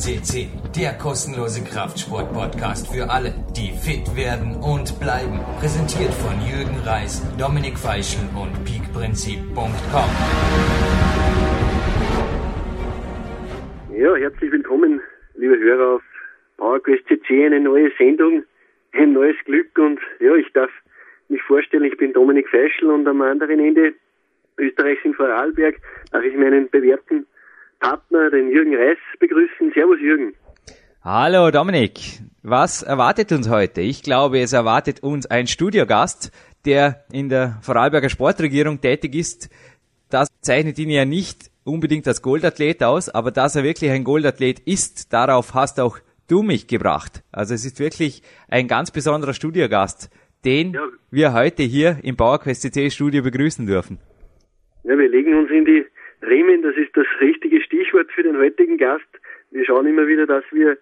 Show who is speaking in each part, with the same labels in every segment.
Speaker 1: CC, der kostenlose Kraftsport-Podcast für alle, die fit werden und bleiben. Präsentiert von Jürgen Reis, Dominik Feischl und peakprinzip.com.
Speaker 2: Ja, herzlich willkommen, liebe Hörer auf PowerQuest CC, eine neue Sendung, ein neues Glück und ja, ich darf mich vorstellen, ich bin Dominik Feischl und am anderen Ende Österreichs in Vorarlberg darf ich meinen bewährten Partner, den Jürgen Reis, begrüßen. Servus Jürgen.
Speaker 3: Hallo Dominik, was erwartet uns heute? Ich glaube, es erwartet uns ein Studiogast, der in der Vorarlberger Sportregierung tätig ist. Das zeichnet ihn ja nicht unbedingt als Goldathlet aus, aber dass er wirklich ein Goldathlet ist, darauf hast auch du mich gebracht. Also es ist wirklich ein ganz besonderer Studiogast, den ja. wir heute hier im PowerQuest CC Studio begrüßen dürfen.
Speaker 2: Ja, wir legen uns in die Riemen, das ist das richtige Stichwort für den heutigen Gast. Wir schauen immer wieder, dass wir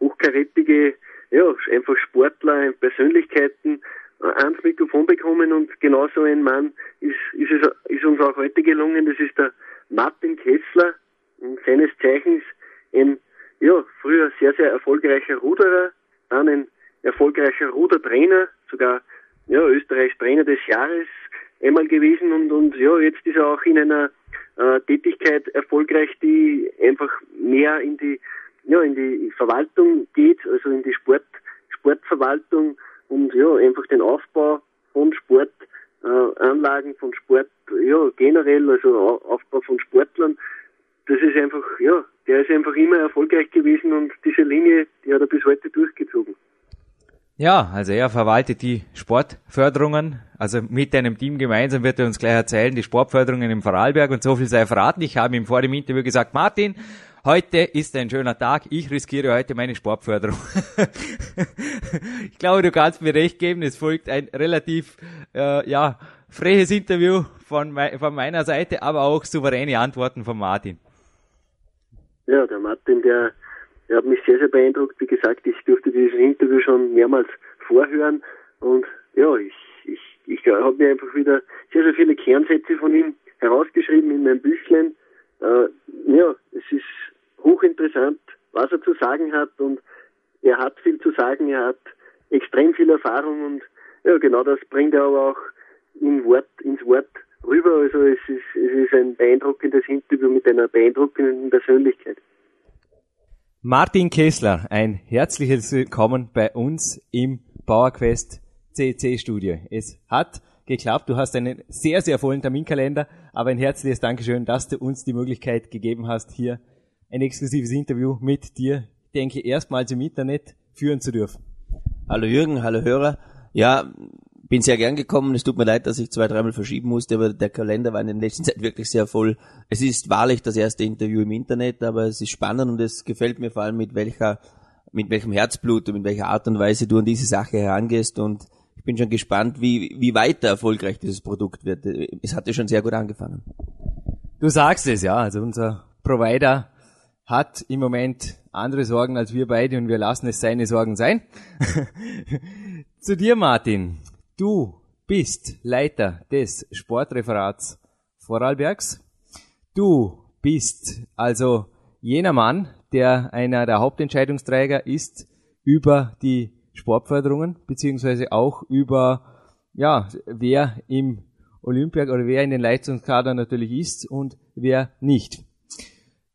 Speaker 2: hochkarätige, ja, einfach Sportler, Persönlichkeiten äh, ans Mikrofon bekommen und genauso ein Mann ist, ist, es, ist uns auch heute gelungen. Das ist der Martin Kessler, seines Zeichens ein, ja, früher sehr, sehr erfolgreicher Ruderer, dann ein erfolgreicher Rudertrainer, sogar, ja, Österreichs Trainer des Jahres einmal gewesen und, und ja, jetzt ist er auch in einer äh, Tätigkeit erfolgreich, die einfach mehr in die ja in die Verwaltung geht, also in die Sport Sportverwaltung und ja einfach den Aufbau von Sportanlagen, äh, von Sport ja generell, also Aufbau von Sportlern. Das ist einfach ja, der ist einfach immer erfolgreich gewesen und diese Linie, die hat er bis heute durchgezogen.
Speaker 3: Ja, also er verwaltet die Sportförderungen. Also mit einem Team gemeinsam wird er uns gleich erzählen, die Sportförderungen im Vorarlberg und so viel sei verraten. Ich habe ihm vor dem Interview gesagt, Martin, heute ist ein schöner Tag, ich riskiere heute meine Sportförderung. ich glaube, du kannst mir recht geben, es folgt ein relativ, äh, ja, freches Interview von, mei von meiner Seite, aber auch souveräne Antworten von Martin.
Speaker 2: Ja, der Martin, der er hat mich sehr, sehr beeindruckt. Wie gesagt, ich durfte dieses Interview schon mehrmals vorhören und ja, ich, ich, ich habe mir einfach wieder sehr, sehr viele Kernsätze von ihm herausgeschrieben in meinem Büchlein. Äh, ja, es ist hochinteressant, was er zu sagen hat und er hat viel zu sagen, er hat extrem viel Erfahrung und ja, genau das bringt er aber auch in Wort, ins Wort rüber. Also es ist, es ist ein beeindruckendes Interview mit einer beeindruckenden Persönlichkeit.
Speaker 3: Martin Kessler, ein herzliches Willkommen bei uns im PowerQuest CC Studio. Es hat geklappt, du hast einen sehr, sehr vollen Terminkalender, aber ein herzliches Dankeschön, dass du uns die Möglichkeit gegeben hast, hier ein exklusives Interview mit dir, denke erstmals im Internet führen zu dürfen.
Speaker 4: Hallo Jürgen, hallo Hörer. Ja, bin sehr gern gekommen. Es tut mir leid, dass ich zwei, dreimal verschieben musste, aber der Kalender war in der letzten Zeit wirklich sehr voll. Es ist wahrlich das erste Interview im Internet, aber es ist spannend und es gefällt mir vor allem mit welcher, mit welchem Herzblut und mit welcher Art und Weise du an diese Sache herangehst und ich bin schon gespannt, wie, wie weiter erfolgreich dieses Produkt wird. Es hat ja schon sehr gut angefangen.
Speaker 3: Du sagst es, ja. Also unser Provider hat im Moment andere Sorgen als wir beide und wir lassen es seine Sorgen sein. Zu dir, Martin. Du bist Leiter des Sportreferats Vorarlbergs. Du bist also jener Mann, der einer der Hauptentscheidungsträger ist über die Sportförderungen, beziehungsweise auch über, ja, wer im Olympia oder wer in den Leistungskadern natürlich ist und wer nicht.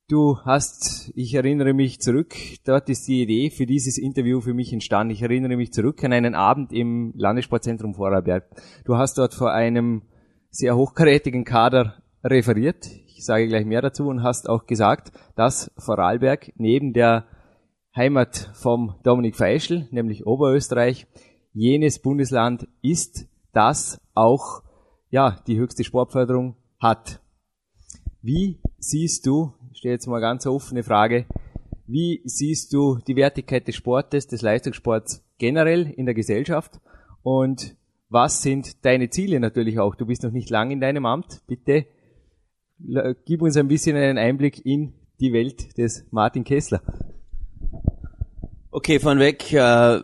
Speaker 3: Du hast, ich erinnere mich zurück, dort ist die Idee für dieses Interview für mich entstanden. Ich erinnere mich zurück an einen Abend im Landessportzentrum Vorarlberg. Du hast dort vor einem sehr hochkarätigen Kader referiert. Ich sage gleich mehr dazu und hast auch gesagt, dass Vorarlberg neben der Heimat vom Dominik Feischl, nämlich Oberösterreich, jenes Bundesland ist, das auch, ja, die höchste Sportförderung hat. Wie siehst du stelle jetzt mal ganz offene Frage. Wie siehst du die Wertigkeit des Sportes, des Leistungssports generell in der Gesellschaft? Und was sind deine Ziele natürlich auch? Du bist noch nicht lang in deinem Amt. Bitte gib uns ein bisschen einen Einblick in die Welt des Martin Kessler.
Speaker 4: Okay, von weg. Äh,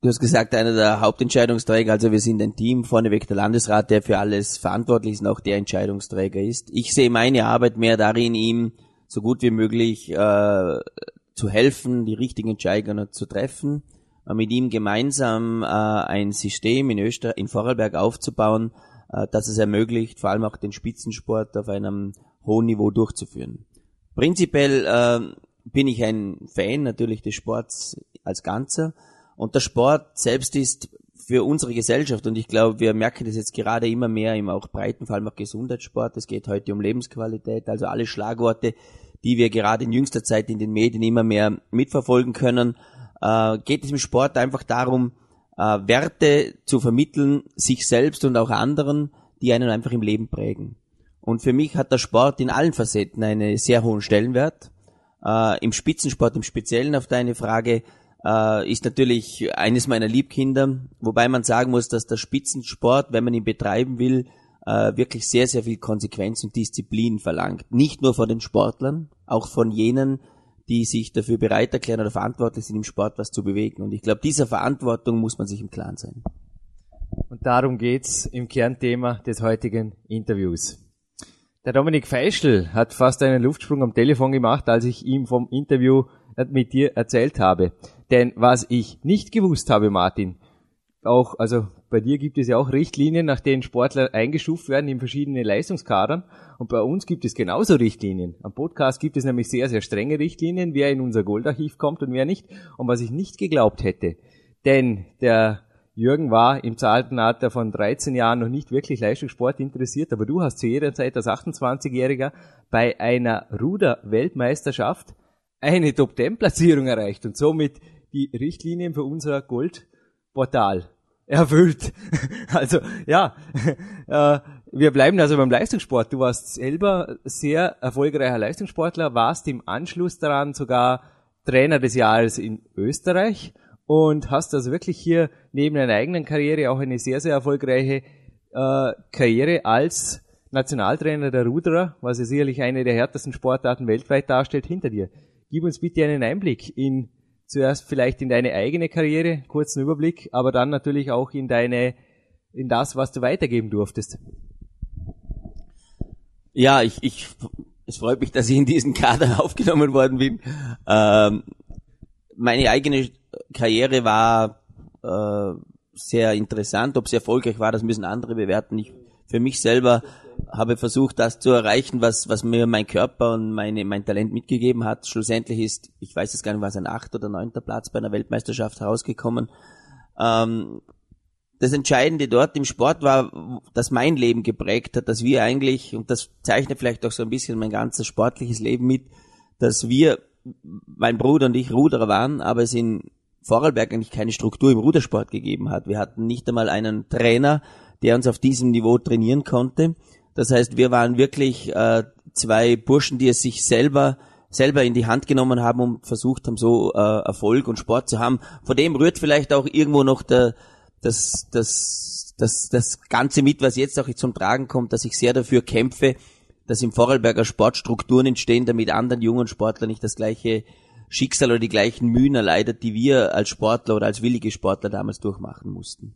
Speaker 4: du hast gesagt, einer der Hauptentscheidungsträger, also wir sind ein Team, vorneweg der Landesrat, der für alles verantwortlich ist und auch der Entscheidungsträger ist. Ich sehe meine Arbeit mehr darin, ihm so gut wie möglich äh, zu helfen, die richtigen Entscheidungen zu treffen, äh, mit ihm gemeinsam äh, ein System in Österreich, in Vorarlberg aufzubauen, äh, dass es ermöglicht, vor allem auch den Spitzensport auf einem hohen Niveau durchzuführen. Prinzipiell äh, bin ich ein Fan natürlich des Sports als Ganzer und der Sport selbst ist für unsere Gesellschaft und ich glaube, wir merken das jetzt gerade immer mehr im auch breiten, vor allem auch Gesundheitssport. Es geht heute um Lebensqualität, also alle Schlagworte, die wir gerade in jüngster Zeit in den Medien immer mehr mitverfolgen können, äh, geht es im Sport einfach darum, äh, Werte zu vermitteln, sich selbst und auch anderen, die einen einfach im Leben prägen. Und für mich hat der Sport in allen Facetten einen sehr hohen Stellenwert. Äh, Im Spitzensport im Speziellen auf deine Frage äh, ist natürlich eines meiner Liebkinder, wobei man sagen muss, dass der Spitzensport, wenn man ihn betreiben will, äh, wirklich sehr, sehr viel Konsequenz und Disziplin verlangt. Nicht nur von den Sportlern, auch von jenen, die sich dafür bereit erklären oder verantwortlich sind, im Sport was zu bewegen. Und ich glaube, dieser Verantwortung muss man sich im Klaren sein.
Speaker 3: Und darum geht's im Kernthema des heutigen Interviews. Der Dominik Feischl hat fast einen Luftsprung am Telefon gemacht, als ich ihm vom Interview mit dir erzählt habe. Denn was ich nicht gewusst habe, Martin, auch, also bei dir gibt es ja auch Richtlinien, nach denen Sportler eingestuft werden in verschiedene Leistungskadern. Und bei uns gibt es genauso Richtlinien. Am Podcast gibt es nämlich sehr, sehr strenge Richtlinien, wer in unser Goldarchiv kommt und wer nicht. Und was ich nicht geglaubt hätte, denn der Jürgen war im zarten Alter von 13 Jahren noch nicht wirklich Leistungssport interessiert, aber du hast zu jeder Zeit als 28-Jähriger bei einer Ruder-Weltmeisterschaft eine Top-10-Platzierung erreicht und somit die Richtlinien für unser Goldportal erfüllt. Also ja, äh, wir bleiben also beim Leistungssport. Du warst selber sehr erfolgreicher Leistungssportler, warst im Anschluss daran sogar Trainer des Jahres in Österreich und hast also wirklich hier neben deiner eigenen Karriere auch eine sehr, sehr erfolgreiche äh, Karriere als Nationaltrainer der Ruderer, was ja sicherlich eine der härtesten Sportarten weltweit darstellt, hinter dir. Gib uns bitte einen Einblick in zuerst vielleicht in deine eigene Karriere, kurzen Überblick, aber dann natürlich auch in deine, in das, was du weitergeben durftest.
Speaker 4: Ja, ich, ich, es freut mich, dass ich in diesen Kader aufgenommen worden bin. Ähm, meine eigene Karriere war äh, sehr interessant. Ob sie erfolgreich war, das müssen andere bewerten. Ich, für mich selber habe versucht, das zu erreichen, was, was mir mein Körper und meine, mein Talent mitgegeben hat. Schlussendlich ist, ich weiß es gar nicht, was ein achter oder neunter Platz bei einer Weltmeisterschaft herausgekommen. Ähm, das Entscheidende dort im Sport war, dass mein Leben geprägt hat, dass wir eigentlich, und das zeichnet vielleicht auch so ein bisschen mein ganzes sportliches Leben mit, dass wir mein Bruder und ich Ruderer waren, aber es in Vorarlberg eigentlich keine Struktur im Rudersport gegeben hat. Wir hatten nicht einmal einen Trainer, der uns auf diesem Niveau trainieren konnte. Das heißt, wir waren wirklich äh, zwei Burschen, die es sich selber selber in die Hand genommen haben und versucht haben, so äh, Erfolg und Sport zu haben. Von dem rührt vielleicht auch irgendwo noch der, das, das, das, das Ganze mit, was jetzt auch zum Tragen kommt, dass ich sehr dafür kämpfe, dass im Vorarlberger Sport Strukturen entstehen, damit anderen jungen Sportler nicht das gleiche Schicksal oder die gleichen Mühen erleidet, die wir als Sportler oder als willige Sportler damals durchmachen mussten.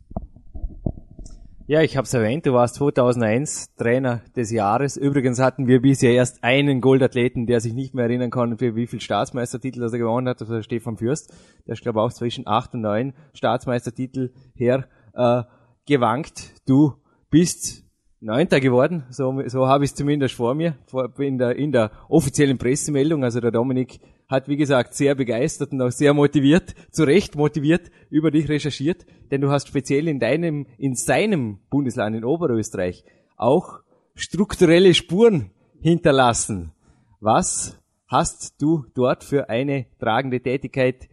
Speaker 3: Ja, ich habe es erwähnt, du warst 2001 Trainer des Jahres. Übrigens hatten wir bisher erst einen Goldathleten, der sich nicht mehr erinnern kann, für wie viel Staatsmeistertitel er gewonnen hat, das war Stefan Fürst. Der ist, glaube ich, auch zwischen acht und neun Staatsmeistertitel her äh, gewankt. Du bist Neunter geworden, so, so habe ich es zumindest vor mir, vor, in, der, in der offiziellen Pressemeldung. Also der Dominik hat, wie gesagt, sehr begeistert und auch sehr motiviert, zu Recht motiviert über dich recherchiert, denn du hast speziell in deinem, in seinem Bundesland, in Oberösterreich, auch strukturelle Spuren hinterlassen. Was hast du dort für eine tragende Tätigkeit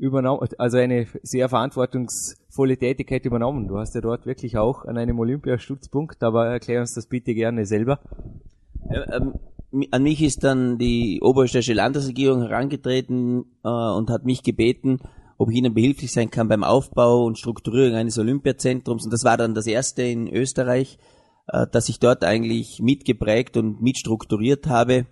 Speaker 3: übernommen, also eine sehr verantwortungsvolle Tätigkeit übernommen. Du hast ja dort wirklich auch an einem Olympiastützpunkt, aber erklär uns das bitte gerne selber.
Speaker 4: Ja, ähm, an mich ist dann die Oberösterreichische Landesregierung herangetreten äh, und hat mich gebeten, ob ich ihnen behilflich sein kann beim Aufbau und Strukturierung eines Olympiazentrums. Und das war dann das erste in Österreich, äh, das ich dort eigentlich mitgeprägt und mitstrukturiert habe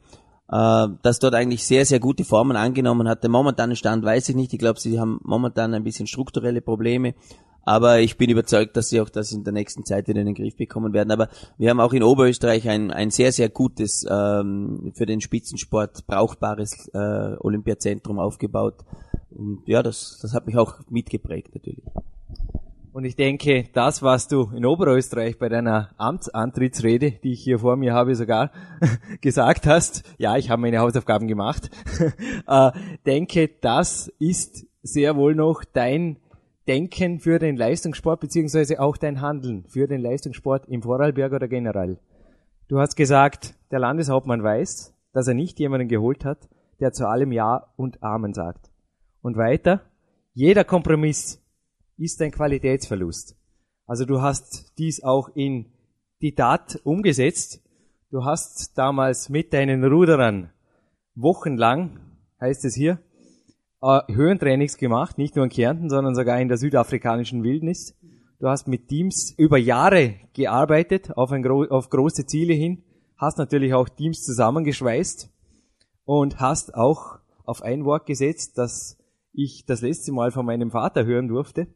Speaker 4: äh, das dort eigentlich sehr, sehr gute Formen angenommen hat. Der momentanen Stand weiß ich nicht. Ich glaube, sie haben momentan ein bisschen strukturelle Probleme. Aber ich bin überzeugt, dass sie auch das in der nächsten Zeit in den Griff bekommen werden. Aber wir haben auch in Oberösterreich ein, ein sehr, sehr gutes, ähm, für den Spitzensport brauchbares äh, Olympiazentrum aufgebaut. Und ja, das, das hat mich auch mitgeprägt natürlich.
Speaker 3: Und ich denke, das, was du in Oberösterreich bei deiner Amtsantrittsrede, die ich hier vor mir habe, sogar gesagt hast, ja, ich habe meine Hausaufgaben gemacht, äh, denke, das ist sehr wohl noch dein Denken für den Leistungssport, beziehungsweise auch dein Handeln für den Leistungssport im Vorarlberg oder generell. Du hast gesagt, der Landeshauptmann weiß, dass er nicht jemanden geholt hat, der zu allem Ja und Amen sagt. Und weiter, jeder Kompromiss ist ein Qualitätsverlust. Also du hast dies auch in die Tat umgesetzt. Du hast damals mit deinen Ruderern wochenlang, heißt es hier, äh, Höhentrainings gemacht, nicht nur in Kärnten, sondern sogar in der südafrikanischen Wildnis. Du hast mit Teams über Jahre gearbeitet auf, ein, auf große Ziele hin, hast natürlich auch Teams zusammengeschweißt und hast auch auf ein Wort gesetzt, das ich das letzte Mal von meinem Vater hören durfte.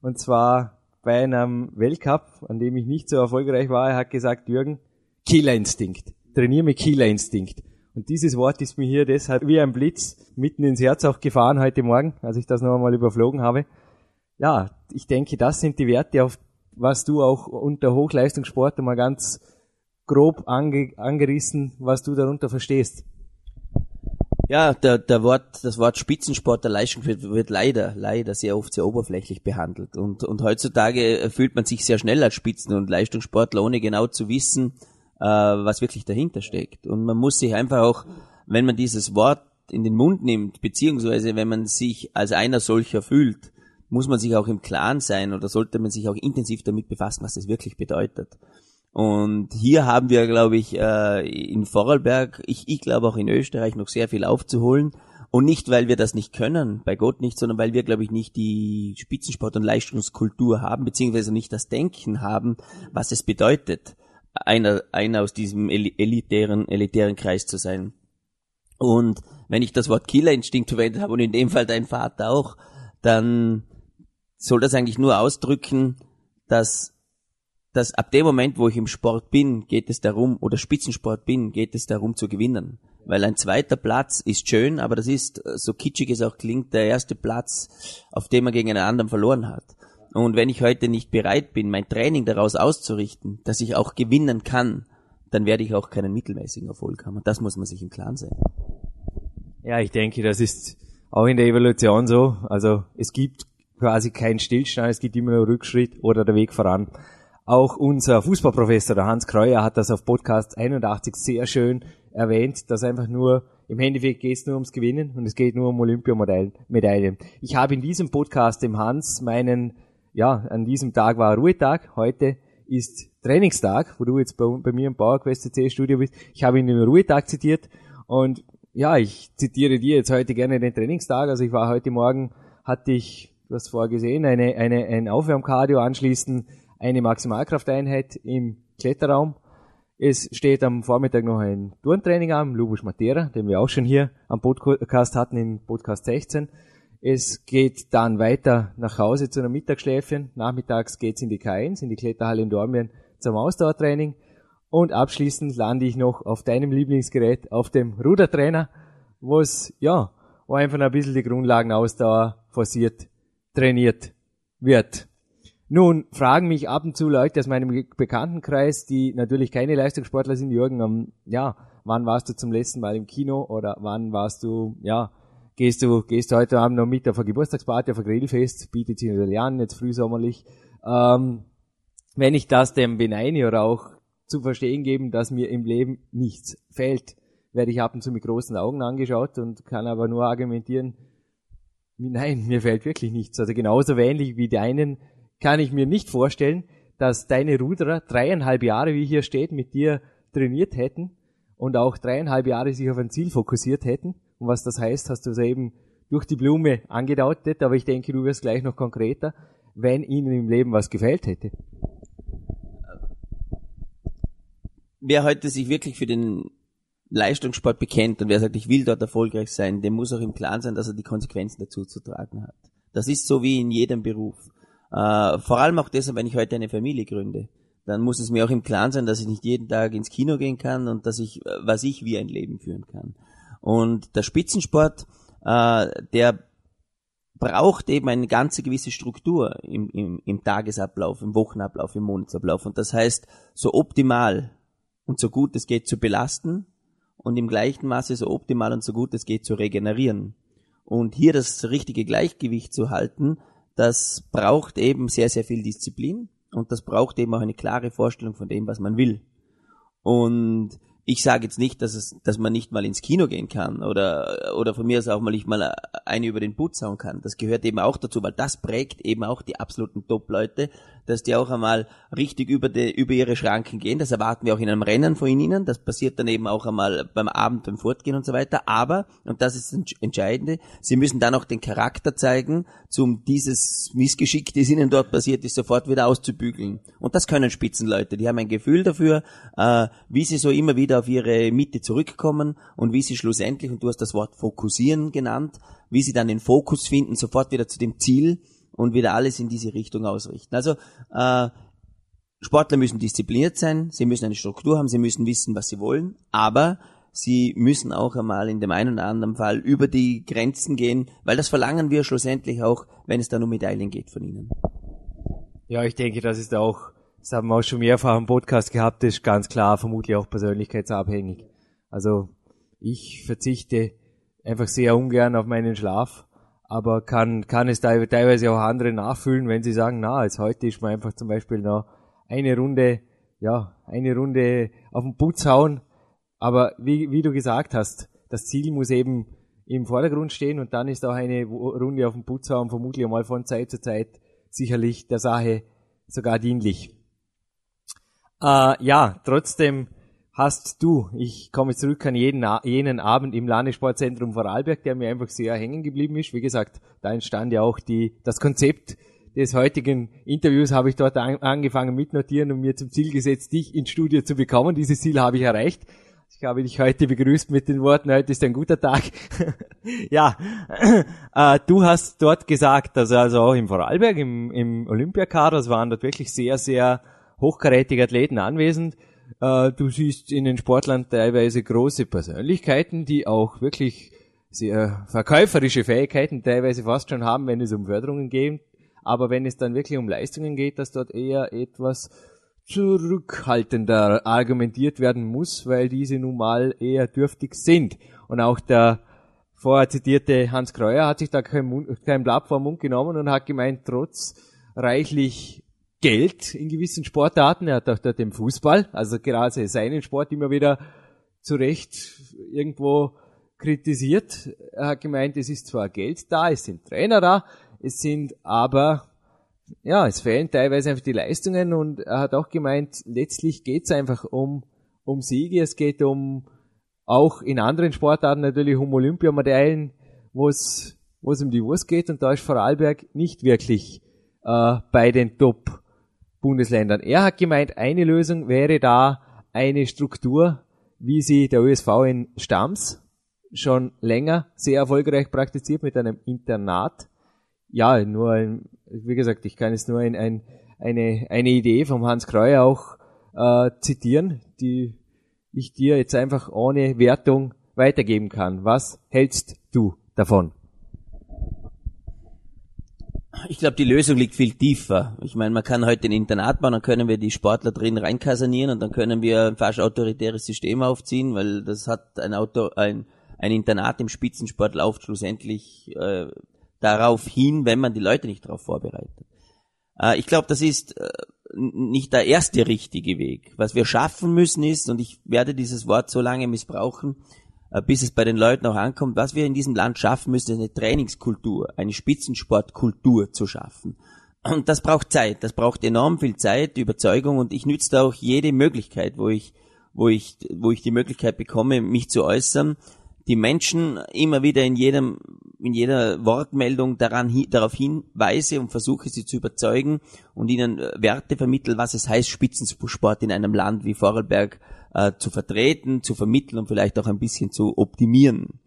Speaker 3: Und zwar bei einem Weltcup, an dem ich nicht so erfolgreich war. Er hat gesagt, Jürgen, Killerinstinkt. Trainier mit Killerinstinkt. Und dieses Wort ist mir hier deshalb wie ein Blitz mitten ins Herz auch gefahren heute Morgen, als ich das noch einmal überflogen habe. Ja, ich denke, das sind die Werte, auf was du auch unter Hochleistungssport einmal ganz grob ange, angerissen, was du darunter verstehst.
Speaker 4: Ja, der, der Wort, das Wort Spitzensport der Leistung wird, wird leider, leider sehr oft sehr oberflächlich behandelt. Und, und heutzutage fühlt man sich sehr schnell als Spitzen- und Leistungssportler, ohne genau zu wissen, äh, was wirklich dahinter steckt. Und man muss sich einfach auch, wenn man dieses Wort in den Mund nimmt, beziehungsweise wenn man sich als einer solcher fühlt, muss man sich auch im Klaren sein oder sollte man sich auch intensiv damit befassen, was das wirklich bedeutet. Und hier haben wir, glaube ich, äh, in Vorarlberg, ich, ich glaube auch in Österreich noch sehr viel aufzuholen. Und nicht, weil wir das nicht können, bei Gott nicht, sondern weil wir, glaube ich, nicht die Spitzensport- und Leistungskultur haben, beziehungsweise nicht das Denken haben, was es bedeutet, einer, einer aus diesem elitären, elitären Kreis zu sein. Und wenn ich das Wort Killerinstinkt verwendet habe und in dem Fall dein Vater auch, dann soll das eigentlich nur ausdrücken, dass, dass ab dem Moment, wo ich im Sport bin, geht es darum, oder Spitzensport bin, geht es darum zu gewinnen. Weil ein zweiter Platz ist schön, aber das ist, so kitschig es auch klingt, der erste Platz, auf dem man gegen einen anderen verloren hat. Und wenn ich heute nicht bereit bin, mein Training daraus auszurichten, dass ich auch gewinnen kann, dann werde ich auch keinen mittelmäßigen Erfolg haben. Und das muss man sich im Klaren sein.
Speaker 3: Ja, ich denke, das ist auch in der Evolution so. Also es gibt quasi keinen Stillstand, es gibt immer nur Rückschritt oder der Weg voran. Auch unser Fußballprofessor, der Hans Kreuer, hat das auf Podcast 81 sehr schön erwähnt, dass einfach nur im Endeffekt geht es nur ums Gewinnen und es geht nur um Olympiamedaillen. Ich habe in diesem Podcast dem Hans meinen ja, an diesem Tag war Ruhetag, heute ist Trainingstag, wo du jetzt bei, bei mir im PowerQuest CC Studio bist. Ich habe ihn den Ruhetag zitiert und ja, ich zitiere dir jetzt heute gerne den Trainingstag. Also ich war heute Morgen, hatte ich, du hast vorher gesehen, eine, eine, ein Aufwärmkardio anschließend eine Maximalkrafteinheit im Kletterraum. Es steht am Vormittag noch ein Turntraining am Lubus Matera, den wir auch schon hier am Podcast hatten, in Podcast 16. Es geht dann weiter nach Hause zu einem Mittagsschläfchen. Nachmittags geht's in die K1, in die Kletterhalle in Dormien zum Ausdauertraining. Und abschließend lande ich noch auf deinem Lieblingsgerät, auf dem Rudertrainer, wo es, ja, wo einfach ein bisschen die Grundlagenausdauer forciert trainiert wird. Nun fragen mich ab und zu Leute aus meinem Bekanntenkreis, die natürlich keine Leistungssportler sind, Jürgen, um, ja, wann warst du zum letzten Mal im Kino oder wann warst du, ja, Gehst du, gehst du heute Abend noch mit auf eine Geburtstagsparty, auf ein Grillfest, bietet sich natürlich an, jetzt frühsommerlich. Ähm, wenn ich das dem beneine oder auch zu verstehen geben, dass mir im Leben nichts fällt, werde ich ab und zu mit großen Augen angeschaut und kann aber nur argumentieren, nein, mir fällt wirklich nichts. Also genauso ähnlich wie deinen kann ich mir nicht vorstellen, dass deine Ruderer dreieinhalb Jahre, wie hier steht, mit dir trainiert hätten und auch dreieinhalb Jahre sich auf ein Ziel fokussiert hätten und was das heißt, hast du es eben durch die Blume angedeutet, aber ich denke, du wirst gleich noch konkreter, wenn ihnen im Leben was gefällt hätte.
Speaker 4: Wer heute sich wirklich für den Leistungssport bekennt und wer sagt, ich will dort erfolgreich sein, dem muss auch im Klaren sein, dass er die Konsequenzen dazu zu tragen hat. Das ist so wie in jedem Beruf. Äh, vor allem auch deshalb, wenn ich heute eine Familie gründe. Dann muss es mir auch im Klaren sein, dass ich nicht jeden Tag ins Kino gehen kann und dass ich, äh, was ich wie ein Leben führen kann. Und der Spitzensport, äh, der braucht eben eine ganze gewisse Struktur im, im, im Tagesablauf, im Wochenablauf, im Monatsablauf. Und das heißt, so optimal und so gut es geht zu belasten und im gleichen Maße so optimal und so gut es geht zu regenerieren. Und hier das richtige Gleichgewicht zu halten, das braucht eben sehr, sehr viel Disziplin und das braucht eben auch eine klare Vorstellung von dem, was man will. Und ich sage jetzt nicht, dass es, dass man nicht mal ins Kino gehen kann oder oder von mir aus auch mal nicht mal eine über den Putz hauen kann. Das gehört eben auch dazu, weil das prägt eben auch die absoluten Top-Leute, dass die auch einmal richtig über die, über ihre Schranken gehen. Das erwarten wir auch in einem Rennen von ihnen. Das passiert dann eben auch einmal beim Abend beim Fortgehen und so weiter. Aber und das ist das Entscheidende, sie müssen dann auch den Charakter zeigen, um dieses Missgeschick, das ihnen dort passiert ist, sofort wieder auszubügeln. Und das können Spitzenleute. Die haben ein Gefühl dafür, äh, wie sie so immer wieder wieder auf ihre Mitte zurückkommen und wie sie schlussendlich, und du hast das Wort fokussieren genannt, wie sie dann den Fokus finden, sofort wieder zu dem Ziel und wieder alles in diese Richtung ausrichten. Also äh, Sportler müssen diszipliniert sein, sie müssen eine Struktur haben, sie müssen wissen, was sie wollen, aber sie müssen auch einmal in dem einen oder anderen Fall über die Grenzen gehen, weil das verlangen wir schlussendlich auch, wenn es dann um Medaillen geht von ihnen.
Speaker 3: Ja, ich denke, das ist auch das haben wir auch schon mehrfach im Podcast gehabt, ist ganz klar vermutlich auch persönlichkeitsabhängig. Also ich verzichte einfach sehr ungern auf meinen Schlaf, aber kann, kann es teilweise auch andere nachfühlen, wenn sie sagen, na, als heute ist man einfach zum Beispiel noch eine Runde, ja, eine Runde auf den Putz hauen. Aber wie, wie du gesagt hast, das Ziel muss eben im Vordergrund stehen und dann ist auch eine Runde auf den Putz hauen vermutlich einmal von Zeit zu Zeit sicherlich der Sache sogar dienlich. Äh, ja, trotzdem hast du, ich komme zurück an jeden, jenen Abend im Landessportzentrum Vorarlberg, der mir einfach sehr hängen geblieben ist. Wie gesagt, da entstand ja auch die, das Konzept des heutigen Interviews habe ich dort an, angefangen mitnotieren und mir zum Ziel gesetzt, dich ins Studio zu bekommen. Dieses Ziel habe ich erreicht. Ich habe dich heute begrüßt mit den Worten, heute ist ein guter Tag. ja, äh, du hast dort gesagt, dass also auch im Vorarlberg, im, im Olympiakader, es waren dort wirklich sehr, sehr hochkarätige Athleten anwesend. Äh, du siehst in den Sportlern teilweise große Persönlichkeiten, die auch wirklich sehr verkäuferische Fähigkeiten teilweise fast schon haben, wenn es um Förderungen geht. Aber wenn es dann wirklich um Leistungen geht, dass dort eher etwas zurückhaltender argumentiert werden muss, weil diese nun mal eher dürftig sind. Und auch der vorher zitierte Hans Kreuer hat sich da kein, kein Blatt vor Mund genommen und hat gemeint, trotz reichlich Geld in gewissen Sportarten. Er hat auch dort im Fußball, also gerade seinen Sport immer wieder zu Recht irgendwo kritisiert. Er hat gemeint, es ist zwar Geld da, es sind Trainer da, es sind aber, ja, es fehlen teilweise einfach die Leistungen und er hat auch gemeint, letztlich geht es einfach um, um Siege, es geht um, auch in anderen Sportarten natürlich um Olympiamedaillen, wo es, wo es um die Wurst geht und da ist Vorarlberg nicht wirklich äh, bei den Top Bundesländern. Er hat gemeint, eine Lösung wäre da eine Struktur, wie sie der ÖSV in Stams schon länger sehr erfolgreich praktiziert mit einem Internat. Ja, nur ein, wie gesagt, ich kann jetzt nur ein, ein, eine, eine Idee vom Hans Kreuer auch äh, zitieren, die ich dir jetzt einfach ohne Wertung weitergeben kann. Was hältst du davon?
Speaker 4: Ich glaube, die Lösung liegt viel tiefer. Ich meine, man kann heute ein Internat bauen, dann können wir die Sportler drin reinkasanieren und dann können wir ein fast autoritäres System aufziehen, weil das hat ein Auto, ein, ein Internat im Spitzensport läuft schlussendlich äh, darauf hin, wenn man die Leute nicht darauf vorbereitet. Äh, ich glaube, das ist äh, nicht der erste richtige Weg. Was wir schaffen müssen ist, und ich werde dieses Wort so lange missbrauchen, bis es bei den Leuten auch ankommt. Was wir in diesem Land schaffen müssen, ist eine Trainingskultur, eine Spitzensportkultur zu schaffen. Und das braucht Zeit, das braucht enorm viel Zeit, Überzeugung und ich nütze da auch jede Möglichkeit, wo ich, wo ich, wo ich die Möglichkeit bekomme, mich zu äußern, die Menschen immer wieder in jedem, in jeder Wortmeldung daran, darauf hinweise und versuche sie zu überzeugen und ihnen äh, Werte vermitteln, was es heißt, Spitzensport in einem Land wie Vorarlberg äh, zu vertreten, zu vermitteln und vielleicht auch ein bisschen zu optimieren.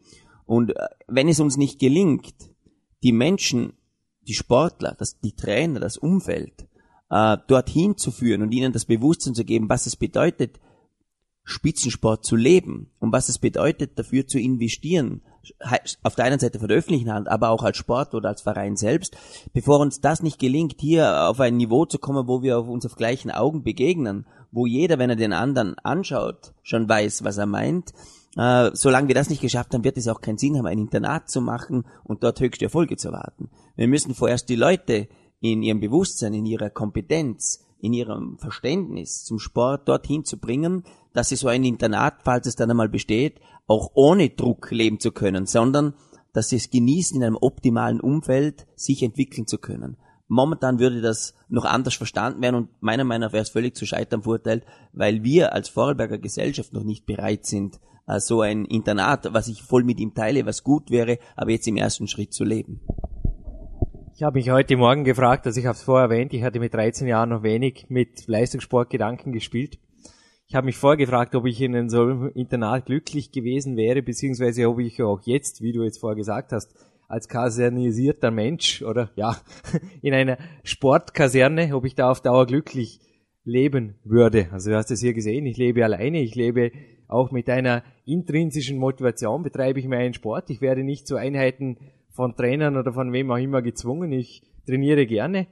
Speaker 4: Und äh, wenn es uns nicht gelingt, die Menschen die Sportler, das, die Trainer, das Umfeld äh, dorthin zu führen und ihnen das Bewusstsein zu geben, was es bedeutet, Spitzensport zu leben und was es bedeutet, dafür zu investieren, auf der einen Seite von der öffentlichen Hand, aber auch als Sport oder als Verein selbst, bevor uns das nicht gelingt, hier auf ein Niveau zu kommen, wo wir uns auf gleichen Augen begegnen, wo jeder, wenn er den anderen anschaut, schon weiß, was er meint, äh, solange wir das nicht geschafft haben, wird es auch keinen Sinn haben, ein Internat zu machen und dort höchste Erfolge zu erwarten. Wir müssen vorerst die Leute in ihrem Bewusstsein, in ihrer Kompetenz, in ihrem Verständnis zum Sport dorthin zu bringen, dass sie so ein Internat, falls es dann einmal besteht, auch ohne Druck leben zu können, sondern dass sie es genießen, in einem optimalen Umfeld sich entwickeln zu können. Momentan würde das noch anders verstanden werden und meiner Meinung nach wäre es völlig zu scheitern verurteilt, weil wir als Vorarlberger Gesellschaft noch nicht bereit sind, äh, so ein Internat, was ich voll mit ihm teile, was gut wäre, aber jetzt im ersten Schritt zu leben.
Speaker 3: Ich habe mich heute Morgen gefragt, also ich habe es vorher erwähnt, ich hatte mit 13 Jahren noch wenig mit Leistungssportgedanken gespielt. Ich habe mich vorgefragt, ob ich in so einem Internat glücklich gewesen wäre, beziehungsweise ob ich auch jetzt, wie du jetzt vorher gesagt hast, als kasernisierter Mensch oder ja, in einer Sportkaserne, ob ich da auf Dauer glücklich leben würde. Also du hast es hier gesehen, ich lebe alleine, ich lebe auch mit einer intrinsischen Motivation, betreibe ich meinen Sport. Ich werde nicht zu Einheiten von Trainern oder von wem auch immer gezwungen. Ich trainiere gerne.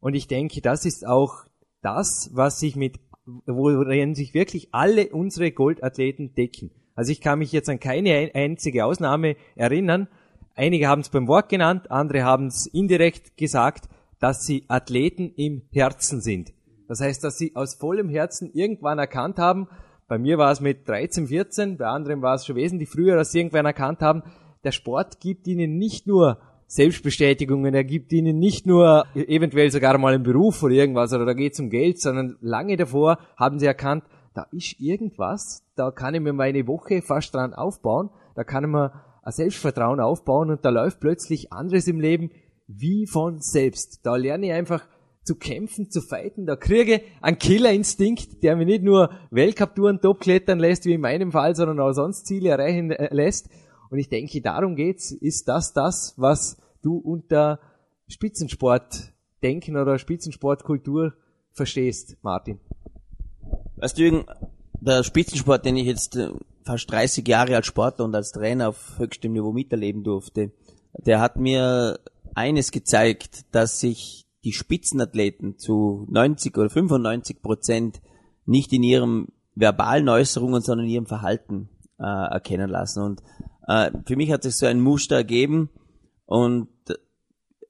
Speaker 3: Und ich denke, das ist auch das, was sich mit, worin sich wirklich alle unsere Goldathleten decken. Also ich kann mich jetzt an keine einzige Ausnahme erinnern. Einige haben es beim Wort genannt, andere haben es indirekt gesagt, dass sie Athleten im Herzen sind. Das heißt, dass sie aus vollem Herzen irgendwann erkannt haben, bei mir war es mit 13, 14, bei anderen war es schon wesentlich früher, dass sie irgendwann erkannt haben, der Sport gibt ihnen nicht nur Selbstbestätigungen, er gibt ihnen nicht nur eventuell sogar mal einen Beruf oder irgendwas oder da geht es um Geld, sondern lange davor haben sie erkannt, da ist irgendwas, da kann ich mir meine Woche fast dran aufbauen, da kann ich mir ein Selbstvertrauen aufbauen und da läuft plötzlich anderes im Leben wie von selbst. Da lerne ich einfach zu kämpfen, zu fighten, da kriege einen Killerinstinkt, der mir nicht nur Weltcup-Touren top klettern lässt, wie in meinem Fall, sondern auch sonst Ziele erreichen äh, lässt. Und ich denke, darum geht's. Ist das das, was du unter Spitzensport denken oder Spitzensportkultur verstehst, Martin?
Speaker 4: Weißt du, Jürgen, der Spitzensport, den ich jetzt äh, fast 30 Jahre als Sportler und als Trainer auf höchstem Niveau miterleben durfte, der hat mir eines gezeigt, dass sich die Spitzenathleten zu 90 oder 95 Prozent nicht in ihrem verbalen Äußerungen, sondern in ihrem Verhalten äh, erkennen lassen. Und äh, für mich hat sich so ein Muster ergeben und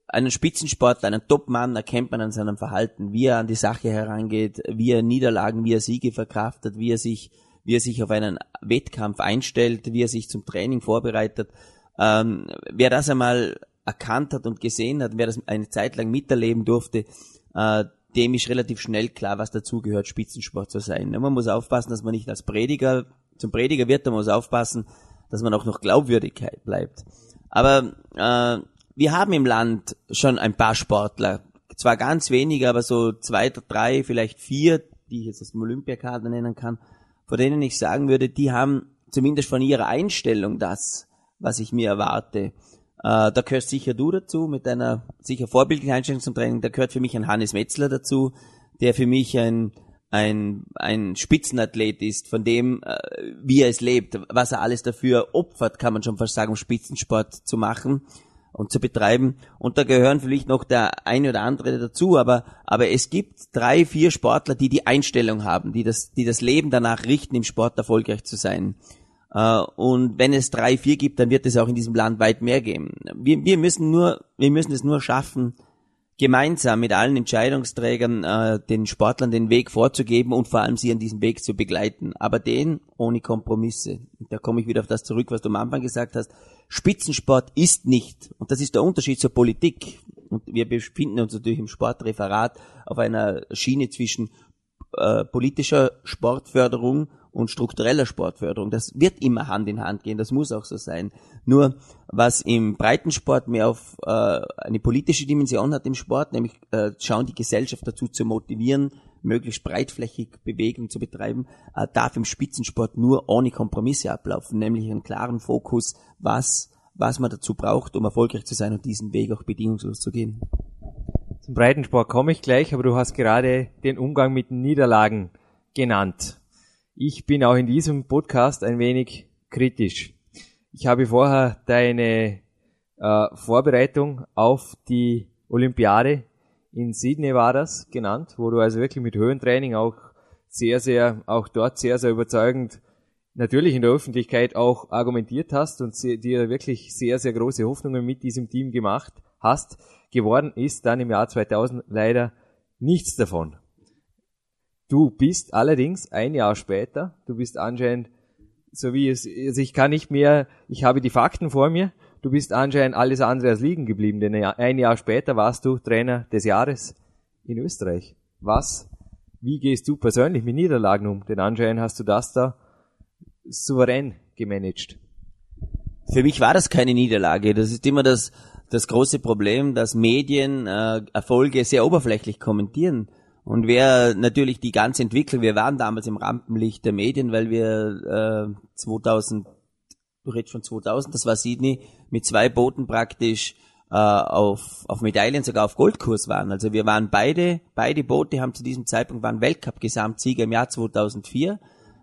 Speaker 4: einen Spitzensportler, einen Topmann erkennt man an seinem Verhalten, wie er an die Sache herangeht, wie er Niederlagen, wie er Siege verkraftet, wie er sich, wie er sich auf einen Wettkampf einstellt, wie er sich zum Training vorbereitet. Ähm, wer das einmal erkannt hat und gesehen hat, wer das eine Zeit lang miterleben durfte, äh, dem ist relativ schnell klar, was dazugehört, Spitzensport zu sein. Man muss aufpassen, dass man nicht als Prediger zum Prediger wird, man muss aufpassen, dass man auch noch Glaubwürdigkeit bleibt. Aber äh, wir haben im Land schon ein paar Sportler, zwar ganz wenige, aber so zwei, drei, vielleicht vier, die ich jetzt aus dem Olympiakader nennen kann, von denen ich sagen würde, die haben zumindest von ihrer Einstellung das, was ich mir erwarte. Äh, da gehört sicher du dazu, mit deiner sicher vorbildlichen Einstellung zum Training. Da gehört für mich ein Hannes Metzler dazu, der für mich ein ein, ein Spitzenathlet ist, von dem, äh, wie er es lebt, was er alles dafür opfert, kann man schon fast sagen, um Spitzensport zu machen und zu betreiben. Und da gehören vielleicht noch der eine oder andere dazu, aber, aber es gibt drei, vier Sportler, die die Einstellung haben, die das, die das Leben danach richten, im Sport erfolgreich zu sein. Äh, und wenn es drei, vier gibt, dann wird es auch in diesem Land weit mehr geben. Wir, wir müssen nur, wir müssen es nur schaffen, gemeinsam mit allen Entscheidungsträgern äh, den Sportlern den Weg vorzugeben und vor allem sie an diesem Weg zu begleiten. Aber den ohne Kompromisse. Da komme ich wieder auf das zurück, was du am Anfang gesagt hast. Spitzensport ist nicht, und das ist der Unterschied zur Politik. Und wir befinden uns natürlich im Sportreferat auf einer Schiene zwischen äh, politischer Sportförderung und struktureller Sportförderung. Das wird immer Hand in Hand gehen, das muss auch so sein. Nur was im Breitensport mehr auf äh, eine politische Dimension hat im Sport, nämlich äh, schauen die Gesellschaft dazu zu motivieren, möglichst breitflächig Bewegung zu betreiben, äh, darf im Spitzensport nur ohne Kompromisse ablaufen, nämlich einen klaren Fokus, was was man dazu braucht, um erfolgreich zu sein und diesen Weg auch bedingungslos zu gehen.
Speaker 3: Zum Breitensport komme ich gleich, aber du hast gerade den Umgang mit Niederlagen genannt. Ich bin auch in diesem Podcast ein wenig kritisch. Ich habe vorher deine äh, Vorbereitung auf die Olympiade in Sydney war das genannt, wo du also wirklich mit Höhentraining auch sehr, sehr, auch dort sehr, sehr überzeugend natürlich in der Öffentlichkeit auch argumentiert hast und dir wirklich sehr, sehr große Hoffnungen mit diesem Team gemacht hast. Geworden ist dann im Jahr 2000 leider nichts davon. Du bist allerdings ein Jahr später, du bist anscheinend, so wie es, also ich kann nicht mehr, ich habe die Fakten vor mir, du bist anscheinend alles andere als liegen geblieben, denn ein Jahr später warst du Trainer des Jahres in Österreich. Was, wie gehst du persönlich mit Niederlagen um? Denn anscheinend hast du das da souverän gemanagt.
Speaker 4: Für mich war das keine Niederlage. Das ist immer das, das große Problem, dass Medien äh, Erfolge sehr oberflächlich kommentieren. Und wer natürlich die ganze Entwicklung, wir waren damals im Rampenlicht der Medien, weil wir äh, 2000, du redest von 2000, das war Sydney, mit zwei Booten praktisch äh, auf, auf Medaillen, sogar auf Goldkurs waren. Also wir waren beide, beide Boote haben zu diesem Zeitpunkt waren Weltcup-Gesamtsieger im Jahr 2004.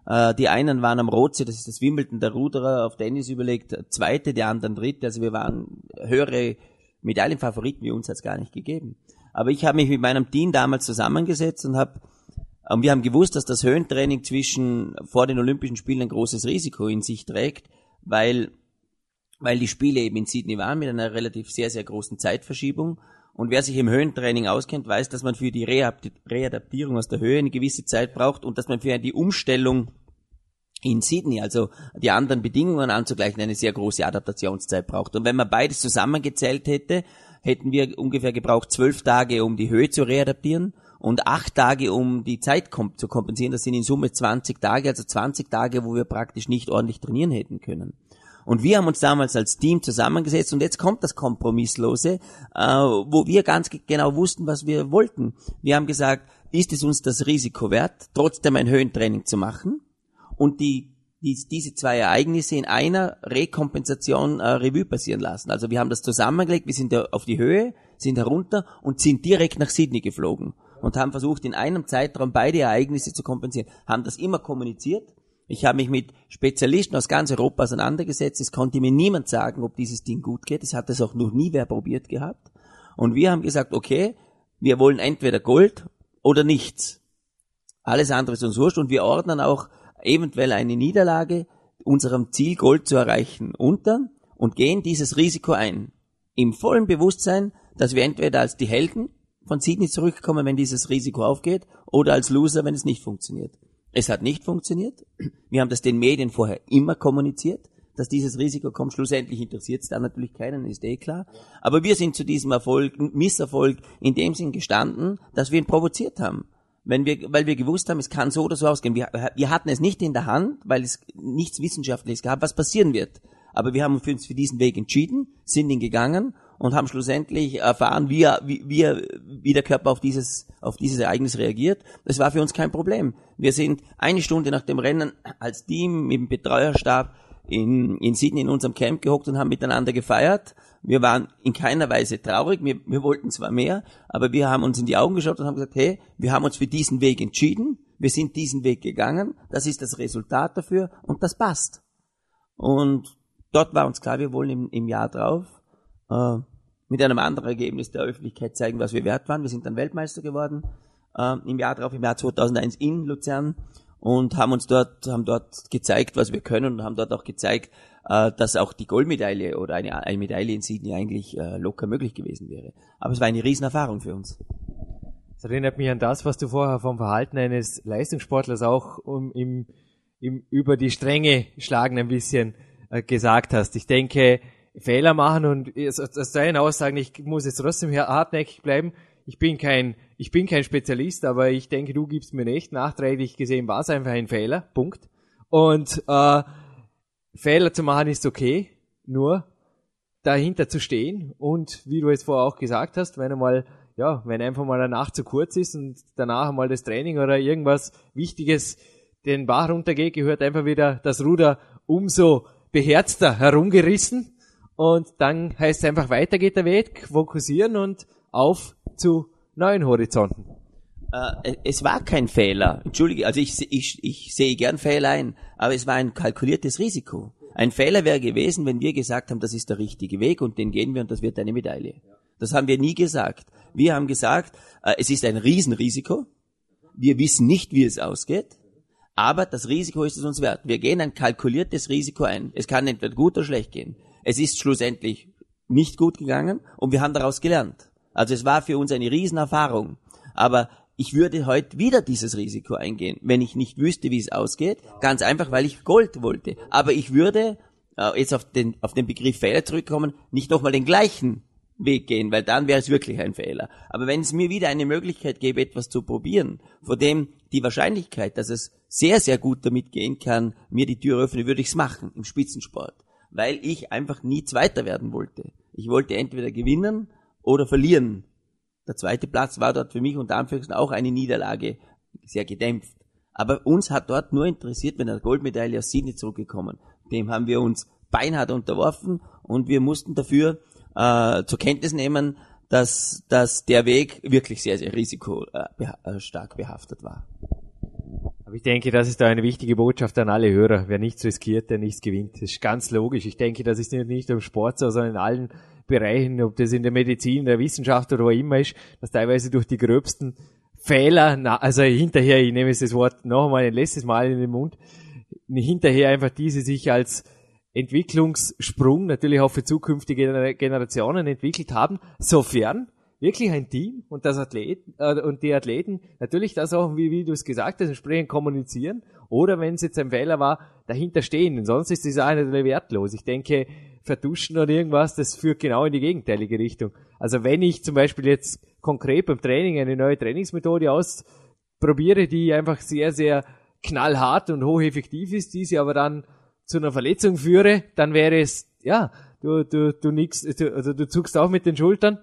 Speaker 4: Äh, die einen waren am Rotsee, das ist das Wimbledon der Ruderer, auf Tennis überlegt, zweite, die anderen dritte. Also wir waren höhere Medaillenfavoriten, wie uns hat es gar nicht gegeben. Aber ich habe mich mit meinem Team damals zusammengesetzt und habe und wir haben gewusst, dass das Höhentraining zwischen vor den Olympischen Spielen ein großes Risiko in sich trägt, weil weil die Spiele eben in Sydney waren mit einer relativ sehr sehr großen Zeitverschiebung. Und wer sich im Höhentraining auskennt, weiß, dass man für die Readaptierung aus der Höhe eine gewisse Zeit braucht und dass man für die Umstellung in Sydney, also die anderen Bedingungen anzugleichen, eine sehr große Adaptationszeit braucht. Und wenn man beides zusammengezählt hätte, hätten wir ungefähr gebraucht zwölf Tage, um die Höhe zu readaptieren und acht Tage, um die Zeit zu kompensieren. Das sind in Summe 20 Tage, also 20 Tage, wo wir praktisch nicht ordentlich trainieren hätten können. Und wir haben uns damals als Team zusammengesetzt und jetzt kommt das Kompromisslose, äh, wo wir ganz genau wussten, was wir wollten. Wir haben gesagt, ist es uns das Risiko wert, trotzdem ein Höhentraining zu machen und die die, diese zwei Ereignisse in einer Rekompensation äh, Revue passieren lassen. Also wir haben das zusammengelegt, wir sind auf die Höhe, sind herunter und sind direkt nach Sydney geflogen und haben versucht, in einem Zeitraum beide Ereignisse zu kompensieren. Haben das immer kommuniziert. Ich habe mich mit Spezialisten aus ganz Europa auseinandergesetzt. Es konnte mir niemand sagen, ob dieses Ding gut geht. Es hat es auch noch nie wer probiert gehabt. Und wir haben gesagt, okay, wir wollen entweder Gold oder nichts. Alles andere ist uns wurscht und wir ordnen auch eventuell eine Niederlage unserem Ziel Gold zu erreichen unter und gehen dieses Risiko ein. Im vollen Bewusstsein, dass wir entweder als die Helden von Sydney zurückkommen, wenn dieses Risiko aufgeht, oder als Loser, wenn es nicht funktioniert. Es hat nicht funktioniert. Wir haben das den Medien vorher immer kommuniziert, dass dieses Risiko kommt. Schlussendlich interessiert es dann natürlich keinen, ist eh klar. Aber wir sind zu diesem Erfolg, Misserfolg in dem Sinn gestanden, dass wir ihn provoziert haben wenn wir, weil wir gewusst haben, es kann so oder so ausgehen. Wir, wir hatten es nicht in der Hand, weil es nichts Wissenschaftliches gab, was passieren wird. Aber wir haben uns für diesen Weg entschieden, sind ihn gegangen und haben schlussendlich erfahren, wie, wie, wie, der Körper auf dieses, auf dieses Ereignis reagiert. Das war für uns kein Problem. Wir sind eine Stunde nach dem Rennen als Team mit dem Betreuerstab in, in Sydney in unserem Camp gehockt und haben miteinander gefeiert. Wir waren in keiner Weise traurig, wir, wir wollten zwar mehr, aber wir haben uns in die Augen geschaut und haben gesagt, hey, wir haben uns für diesen Weg entschieden, wir sind diesen Weg gegangen, das ist das Resultat dafür und das passt. Und dort war uns klar, wir wollen im, im Jahr drauf äh, mit einem anderen Ergebnis der Öffentlichkeit zeigen, was wir wert waren. Wir sind dann Weltmeister geworden äh, im Jahr drauf, im Jahr 2001 in Luzern und haben uns dort, haben dort gezeigt, was wir können und haben dort auch gezeigt, äh, dass auch die Goldmedaille oder eine, eine Medaille in Sydney eigentlich äh, locker möglich gewesen wäre. Aber es war eine Riesenerfahrung für uns.
Speaker 3: Das erinnert mich an das, was du vorher vom Verhalten eines Leistungssportlers auch um, im, im, über die Stränge schlagen ein bisschen äh, gesagt hast. Ich denke, Fehler machen und aus deinen Aussagen, ich muss jetzt trotzdem hartnäckig bleiben. Ich bin kein, ich bin kein Spezialist, aber ich denke, du gibst mir recht. Nachträglich gesehen war es einfach ein Fehler. Punkt. Und äh, Fehler zu machen ist okay, nur dahinter zu stehen und wie du es vorher auch gesagt hast, wenn einmal, ja, wenn einfach mal eine Nacht zu kurz ist und danach einmal das Training oder irgendwas Wichtiges den Bach runtergeht, gehört einfach wieder das Ruder umso beherzter herumgerissen Und dann heißt es einfach, weiter geht der Weg, fokussieren und auf zu neuen Horizonten.
Speaker 4: Äh, es war kein Fehler. Entschuldige, also ich, ich, ich sehe gern Fehler ein, aber es war ein kalkuliertes Risiko. Ein Fehler wäre gewesen, wenn wir gesagt haben, das ist der richtige Weg und den gehen wir und das wird eine Medaille. Das haben wir nie gesagt. Wir haben gesagt, äh, es ist ein Riesenrisiko. Wir wissen nicht, wie es ausgeht. Aber das Risiko ist es uns wert. Wir gehen ein kalkuliertes Risiko ein. Es kann entweder gut oder schlecht gehen. Es ist schlussendlich nicht gut gegangen und wir haben daraus gelernt. Also es war für uns eine Riesenerfahrung. Aber ich würde heute wieder dieses Risiko eingehen, wenn ich nicht wüsste, wie es ausgeht. Ganz einfach, weil ich Gold wollte. Aber ich würde, äh, jetzt auf den, auf den Begriff Fehler zurückkommen, nicht nochmal den gleichen Weg gehen, weil dann wäre es wirklich ein Fehler. Aber wenn es mir wieder eine Möglichkeit gäbe, etwas zu probieren, vor dem die Wahrscheinlichkeit, dass es sehr, sehr gut damit gehen kann, mir die Tür öffne, würde ich es machen im Spitzensport. Weil ich einfach nie Zweiter werden wollte. Ich wollte entweder gewinnen oder verlieren. Der zweite Platz war dort für mich unter Anführungszeichen auch eine Niederlage, sehr gedämpft. Aber uns hat dort nur interessiert, wenn eine Goldmedaille aus Sydney zurückgekommen. Dem haben wir uns beinhart unterworfen und wir mussten dafür äh, zur Kenntnis nehmen, dass, dass der Weg wirklich sehr, sehr risikostark äh, behaftet war.
Speaker 3: Aber ich denke, das ist da eine wichtige Botschaft an alle Hörer. Wer nichts riskiert, der nichts gewinnt. Das ist ganz logisch. Ich denke, das ist nicht nur im Sport so, sondern in allen Bereichen, ob das in der Medizin, in der Wissenschaft oder wo immer ist, dass teilweise durch die gröbsten Fehler, na, also hinterher, ich nehme jetzt das Wort noch einmal ein letztes Mal in den Mund, hinterher einfach diese sich als Entwicklungssprung natürlich auch für zukünftige Generationen entwickelt haben, sofern wirklich ein Team und das Athleten äh, und die Athleten natürlich das auch, wie, wie du es gesagt hast, entsprechend kommunizieren oder wenn es jetzt ein Fehler war, dahinter stehen. Und sonst ist die Sache natürlich wertlos. Ich denke, vertuschen oder irgendwas, das führt genau in die gegenteilige Richtung. Also wenn ich zum Beispiel jetzt konkret beim Training eine neue Trainingsmethode ausprobiere, die einfach sehr, sehr knallhart und hocheffektiv ist, die sie aber dann zu einer Verletzung führe, dann wäre es, ja, du, du, du nix, du, also du zuckst auch mit den Schultern,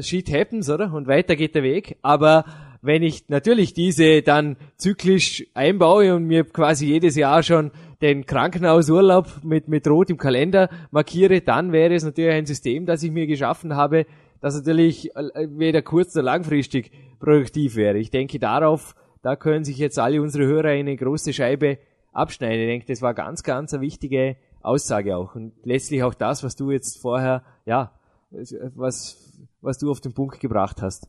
Speaker 3: shit happens, oder? Und weiter geht der Weg. Aber wenn ich natürlich diese dann zyklisch einbaue und mir quasi jedes Jahr schon den Krankenhausurlaub mit, mit Rot im Kalender markiere, dann wäre es natürlich ein System, das ich mir geschaffen habe, das natürlich äh, weder kurz- oder langfristig produktiv wäre. Ich denke darauf, da können sich jetzt alle unsere Hörer eine große Scheibe abschneiden. Ich denke, das war ganz, ganz eine wichtige Aussage auch. Und letztlich auch das, was du jetzt vorher, ja, was, was du auf den Punkt gebracht hast.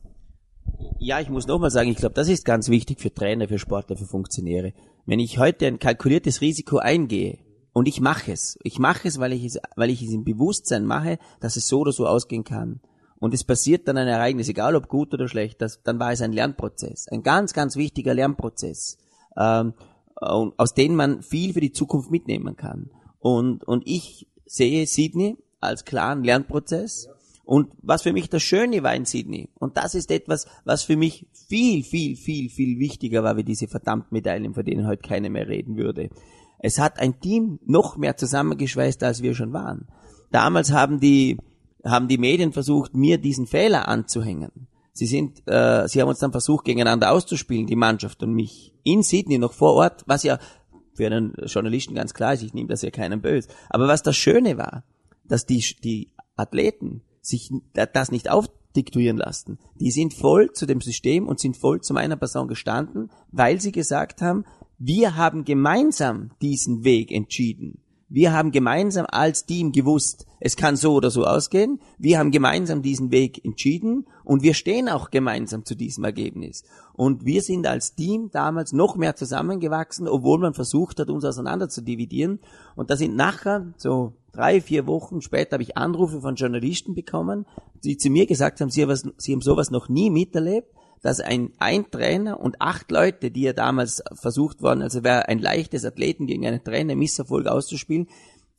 Speaker 4: Ja, ich muss nochmal sagen, ich glaube, das ist ganz wichtig für Trainer, für Sportler, für Funktionäre. Wenn ich heute ein kalkuliertes Risiko eingehe und ich mache es, ich mache es, weil ich es, weil ich es im Bewusstsein mache, dass es so oder so ausgehen kann. Und es passiert dann ein Ereignis, egal ob gut oder schlecht, das, dann war es ein Lernprozess, ein ganz, ganz wichtiger Lernprozess. Ähm, aus denen man viel für die Zukunft mitnehmen kann. Und, und ich sehe Sydney als klaren Lernprozess. Und was für mich das Schöne war in Sydney, und das ist etwas, was für mich viel, viel, viel, viel wichtiger war wie diese verdammten Medaillen, von denen heute keiner mehr reden würde. Es hat ein Team noch mehr zusammengeschweißt, als wir schon waren. Damals haben die, haben die Medien versucht, mir diesen Fehler anzuhängen. Sie sind, äh, sie haben uns dann versucht, gegeneinander auszuspielen, die Mannschaft und mich. In Sydney noch vor Ort, was ja für einen Journalisten ganz klar ist, ich nehme das ja keinem böse. Aber was das Schöne war, dass die, die Athleten sich das nicht aufdiktuieren lassen. Die sind voll zu dem System und sind voll zu meiner Person gestanden, weil sie gesagt haben, wir haben gemeinsam diesen Weg entschieden. Wir haben gemeinsam als Team gewusst, es kann so oder so ausgehen. Wir haben gemeinsam diesen Weg entschieden und wir stehen auch gemeinsam zu diesem Ergebnis. Und wir sind als Team damals noch mehr zusammengewachsen, obwohl man versucht hat, uns auseinander zu dividieren. Und da sind nachher, so drei, vier Wochen später, habe ich Anrufe von Journalisten bekommen, die zu mir gesagt haben, sie haben, sie haben sowas noch nie miterlebt dass ein, ein Trainer und acht Leute, die ja damals versucht worden, also wäre ein leichtes Athleten gegen einen Trainer Misserfolg auszuspielen,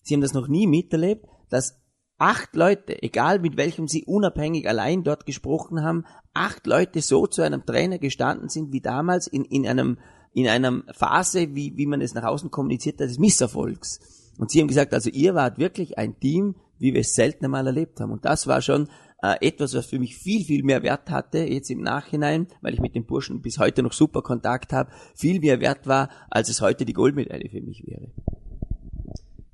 Speaker 4: sie haben das noch nie miterlebt, dass acht Leute, egal mit welchem sie unabhängig allein dort gesprochen haben, acht Leute so zu einem Trainer gestanden sind wie damals in, in einem in einer Phase, wie, wie man es nach außen kommuniziert des Misserfolgs. Und sie haben gesagt, also ihr wart wirklich ein Team, wie wir es selten einmal erlebt haben. Und das war schon äh, etwas, was für mich viel, viel mehr Wert hatte, jetzt im Nachhinein, weil ich mit den Burschen bis heute noch super Kontakt habe, viel mehr Wert war, als es heute die Goldmedaille für mich wäre.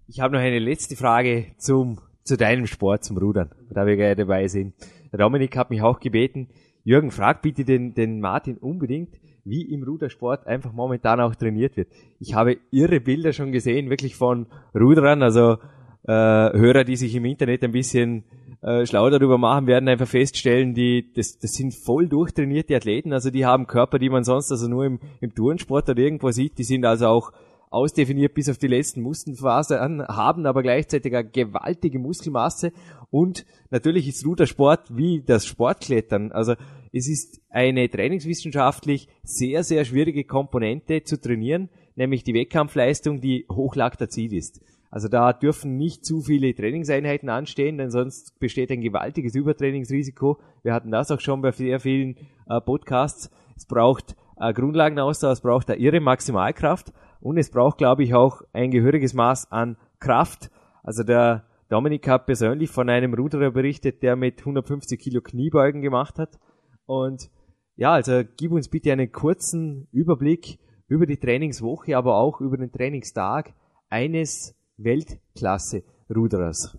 Speaker 3: Ich habe noch eine letzte Frage zum zu deinem Sport, zum Rudern, da wir gerade dabei sind. Dominik hat mich auch gebeten, Jürgen, frag bitte den, den Martin unbedingt, wie im Rudersport einfach momentan auch trainiert wird. Ich habe irre Bilder schon gesehen, wirklich von Ruderern, also äh, Hörer, die sich im Internet ein bisschen äh, schlau darüber machen, werden einfach feststellen, die, das, das sind voll durchtrainierte Athleten, also die haben Körper, die man sonst also nur im, im Tourensport oder irgendwo sieht, die sind also auch ausdefiniert bis auf die letzten Muskelfasern, haben aber gleichzeitig eine gewaltige Muskelmasse und natürlich ist Rudersport wie das Sportklettern. Also es ist eine trainingswissenschaftlich sehr, sehr schwierige Komponente zu trainieren, nämlich die Wettkampfleistung, die hochlaktazid ist. Also da dürfen nicht zu viele Trainingseinheiten anstehen, denn sonst besteht ein gewaltiges Übertrainingsrisiko. Wir hatten das auch schon bei sehr vielen äh, Podcasts. Es braucht äh, Grundlagenausdauer, es braucht eine irre Maximalkraft und es braucht, glaube ich, auch ein gehöriges Maß an Kraft. Also der Dominik hat persönlich von einem Ruderer berichtet, der mit 150 Kilo Kniebeugen gemacht hat. Und ja, also gib uns bitte einen kurzen Überblick über die Trainingswoche, aber auch über den Trainingstag eines Weltklasse-Ruderers.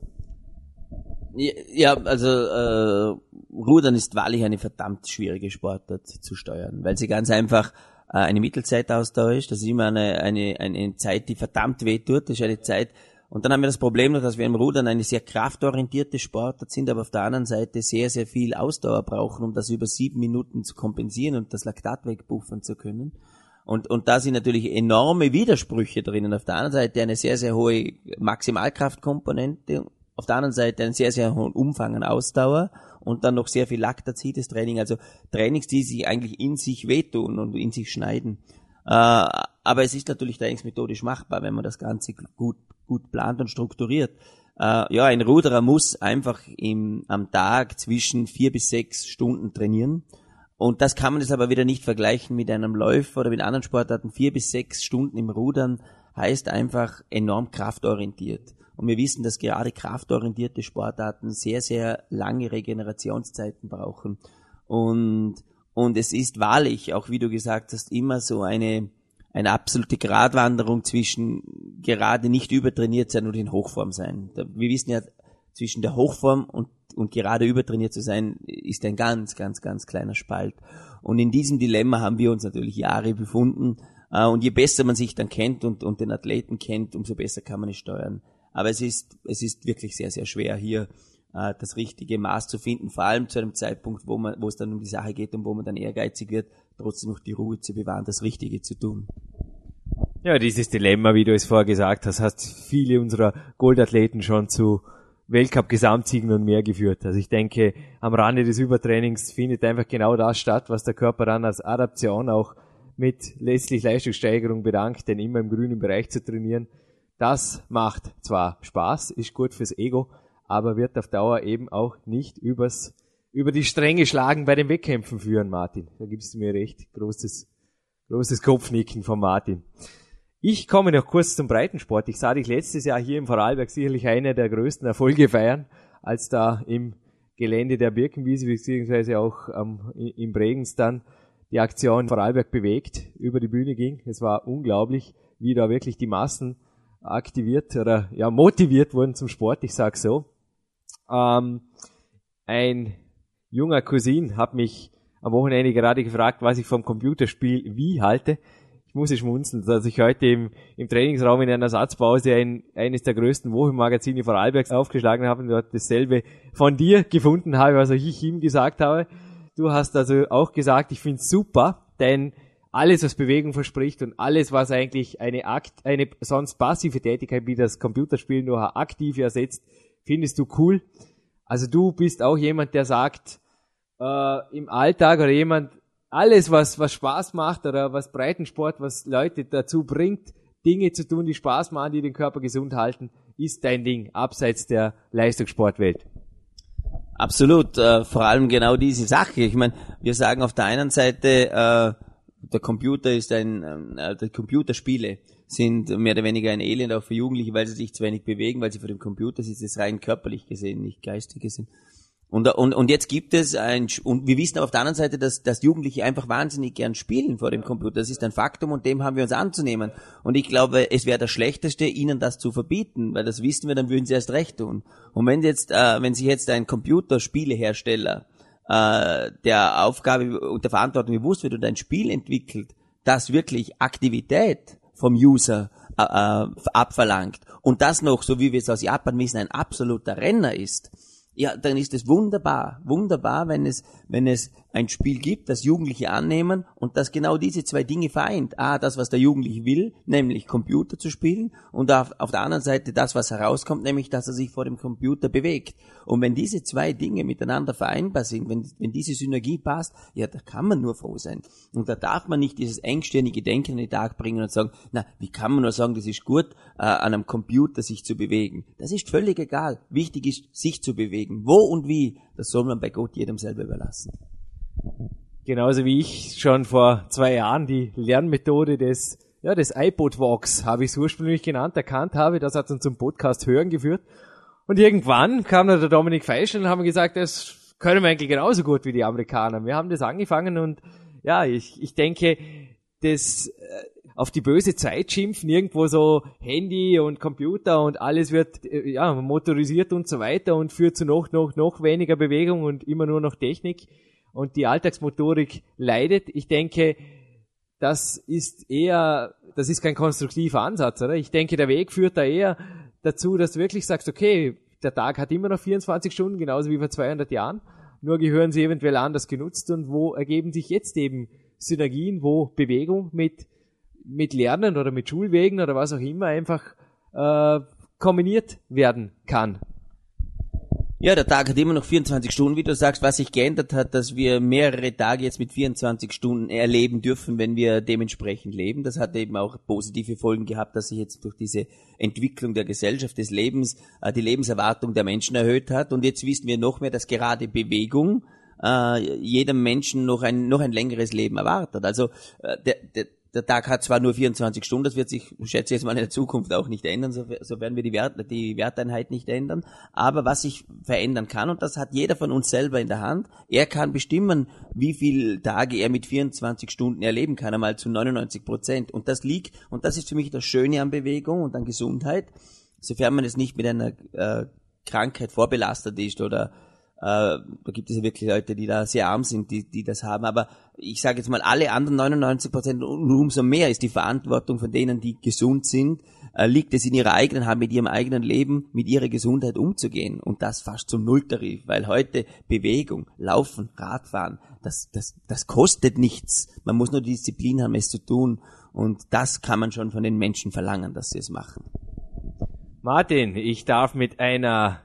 Speaker 4: Ja, also äh, Rudern ist wahrlich eine verdammt schwierige Sportart zu steuern, weil sie ganz einfach äh, eine Mittelzeitausdauer ist. Das ist immer eine, eine, eine Zeit, die verdammt weh tut. Das ist eine Zeit, und dann haben wir das Problem dass wir im Rudern eine sehr kraftorientierte Sportart sind, aber auf der anderen Seite sehr, sehr viel Ausdauer brauchen, um das über sieben Minuten zu kompensieren und das Laktat wegbuffern zu können. Und, und da sind natürlich enorme Widersprüche drinnen. Auf der einen Seite eine sehr, sehr hohe Maximalkraftkomponente, auf der anderen Seite einen sehr, sehr hohen Umfang an Ausdauer und dann noch sehr viel laktazides Training, also Trainings, die sich eigentlich in sich wehtun und in sich schneiden. Äh, aber es ist natürlich trainingsmethodisch machbar, wenn man das Ganze gut, gut plant und strukturiert. Äh, ja, ein Ruderer muss einfach im, am Tag zwischen vier bis sechs Stunden trainieren und das kann man jetzt aber wieder nicht vergleichen mit einem Läufer oder mit anderen Sportarten. Vier bis sechs Stunden im Rudern heißt einfach enorm kraftorientiert. Und wir wissen, dass gerade kraftorientierte Sportarten sehr, sehr lange Regenerationszeiten brauchen. Und, und es ist wahrlich, auch wie du gesagt hast, immer so eine, eine absolute Gratwanderung zwischen gerade nicht übertrainiert sein und in Hochform sein. Wir wissen ja, zwischen der Hochform und und gerade übertrainiert zu sein, ist ein ganz, ganz, ganz kleiner Spalt. Und in diesem Dilemma haben wir uns natürlich Jahre befunden. Äh, und je besser man sich dann kennt und, und den Athleten kennt, umso besser kann man es steuern. Aber es ist, es ist wirklich sehr, sehr schwer hier äh, das richtige Maß zu finden, vor allem zu einem Zeitpunkt, wo man, wo es dann um die Sache geht und wo man dann ehrgeizig wird, trotzdem noch die Ruhe zu bewahren, das Richtige zu tun.
Speaker 3: Ja, dieses Dilemma, wie du es vorher gesagt hast, hat viele unserer Goldathleten schon zu Weltcup-Gesamtsiegen und mehr geführt. Also ich denke, am Rande des Übertrainings findet einfach genau das statt, was der Körper dann als Adaption auch mit letztlich Leistungssteigerung bedankt, denn immer im grünen Bereich zu trainieren. Das macht zwar Spaß, ist gut fürs Ego, aber wird auf Dauer eben auch nicht übers, über die Stränge schlagen bei den Wettkämpfen führen, Martin. Da gibst du mir recht. Großes, großes Kopfnicken von Martin. Ich komme noch kurz zum Breitensport. Ich sah dich letztes Jahr hier im Vorarlberg sicherlich einer der größten Erfolge feiern, als da im Gelände der Birkenwiese beziehungsweise auch ähm, im Bregenz dann die Aktion Vorarlberg bewegt über die Bühne ging. Es war unglaublich, wie da wirklich die Massen aktiviert oder ja motiviert wurden zum Sport. Ich sag so. Ähm, ein junger Cousin hat mich am Wochenende gerade gefragt, was ich vom Computerspiel wie halte ich muss schmunzeln, dass ich heute im, im Trainingsraum in einer Satzpause ein, eines der größten Wochenmagazine Vorarlbergs aufgeschlagen habe und dort dasselbe von dir gefunden habe, was ich ihm gesagt habe. Du hast also auch gesagt, ich finde es super, denn alles, was Bewegung verspricht und alles, was eigentlich eine, Akt, eine sonst passive Tätigkeit wie das Computerspiel nur aktiv ersetzt, findest du cool. Also du bist auch jemand, der sagt, äh, im Alltag oder jemand, alles, was, was Spaß macht oder was Breitensport, was Leute dazu bringt, Dinge zu tun, die Spaß machen, die den Körper gesund halten, ist dein Ding, abseits der Leistungssportwelt.
Speaker 4: Absolut, äh, vor allem genau diese Sache. Ich meine, wir sagen auf der einen Seite, äh, der Computer ist ein, äh, die Computerspiele sind mehr oder weniger ein Elend auch für Jugendliche, weil sie sich zu wenig bewegen, weil sie vor dem Computer sitzen, ist rein körperlich gesehen, nicht geistig gesehen. Und, und, und jetzt gibt es ein, und wir wissen auf der anderen Seite, dass, dass Jugendliche einfach wahnsinnig gern spielen vor dem Computer. Das ist ein Faktum und dem haben wir uns anzunehmen. Und ich glaube, es wäre das Schlechteste, ihnen das zu verbieten, weil das wissen wir, dann würden sie erst recht tun. Und wenn jetzt, äh, wenn sich jetzt ein Computerspielehersteller äh, der Aufgabe und der Verantwortung bewusst wird und ein Spiel entwickelt, das wirklich Aktivität vom User äh, äh abverlangt und das noch, so wie wir es aus Japan wissen, ein absoluter Renner ist, ja, dann ist es wunderbar, wunderbar, wenn es, wenn es ein Spiel gibt, das Jugendliche annehmen und das genau diese zwei Dinge vereint. A, das, was der Jugendliche will, nämlich Computer zu spielen und auf, auf der anderen Seite das, was herauskommt, nämlich, dass er sich vor dem Computer bewegt. Und wenn diese zwei Dinge miteinander vereinbar sind, wenn, wenn diese Synergie passt, ja, da kann man nur froh sein. Und da darf man nicht dieses engstirnige Denken in den Tag bringen und sagen, na, wie kann man nur sagen, das ist gut, äh, an einem Computer sich zu bewegen. Das ist völlig egal. Wichtig ist, sich zu bewegen. Wo und wie, das soll man bei Gott jedem selber überlassen.
Speaker 3: Genauso wie ich schon vor zwei Jahren die Lernmethode des, ja, des iPod Walks, habe ich es ursprünglich genannt, erkannt habe. Das hat uns zum Podcast Hören geführt. Und irgendwann kam dann der Dominik Feischl und haben gesagt, das können wir eigentlich genauso gut wie die Amerikaner. Wir haben das angefangen und ja, ich, ich denke, das äh, auf die böse Zeit schimpfen, irgendwo so Handy und Computer und alles wird äh, ja motorisiert und so weiter und führt zu noch, noch, noch weniger Bewegung und immer nur noch Technik und die Alltagsmotorik leidet. Ich denke, das ist eher, das ist kein konstruktiver Ansatz, oder? Ich denke, der Weg führt da eher dazu, dass du wirklich sagst, okay, der Tag hat immer noch 24 Stunden, genauso wie vor 200 Jahren, nur gehören sie eventuell anders genutzt und wo ergeben sich jetzt eben Synergien, wo Bewegung mit, mit Lernen oder mit Schulwegen oder was auch immer einfach äh, kombiniert werden kann.
Speaker 4: Ja, der Tag hat immer noch 24 Stunden, wie du sagst. Was sich geändert hat, dass wir mehrere Tage jetzt mit 24 Stunden erleben dürfen, wenn wir dementsprechend leben. Das hat eben auch positive Folgen gehabt, dass sich jetzt durch diese Entwicklung der Gesellschaft, des Lebens, äh, die Lebenserwartung der Menschen erhöht hat. Und jetzt wissen wir noch mehr, dass gerade Bewegung äh, jedem Menschen noch ein, noch ein längeres Leben erwartet. Also äh, der, der, der Tag hat zwar nur 24 Stunden, das wird sich, schätze ich jetzt mal, in der Zukunft auch nicht ändern, so, so werden wir die, Wert, die Werteinheit nicht ändern. Aber was sich verändern kann, und das hat jeder von uns selber in der Hand, er kann bestimmen, wie viele Tage er mit 24 Stunden erleben kann, einmal zu 99 Prozent. Und das liegt, und das ist für mich das Schöne an Bewegung und an Gesundheit, sofern man es nicht mit einer äh, Krankheit vorbelastet ist oder äh, da gibt es ja wirklich Leute, die da sehr arm sind, die, die das haben. Aber ich sage jetzt mal, alle anderen 99 Prozent und umso mehr ist die Verantwortung von denen, die gesund sind, äh, liegt es in ihrer eigenen Hand, mit ihrem eigenen Leben, mit ihrer Gesundheit umzugehen. Und das fast zum Nulltarif, weil heute Bewegung, Laufen, Radfahren, das, das, das kostet nichts. Man muss nur die Disziplin haben, es zu tun. Und das kann man schon von den Menschen verlangen, dass sie es machen.
Speaker 3: Martin, ich darf mit einer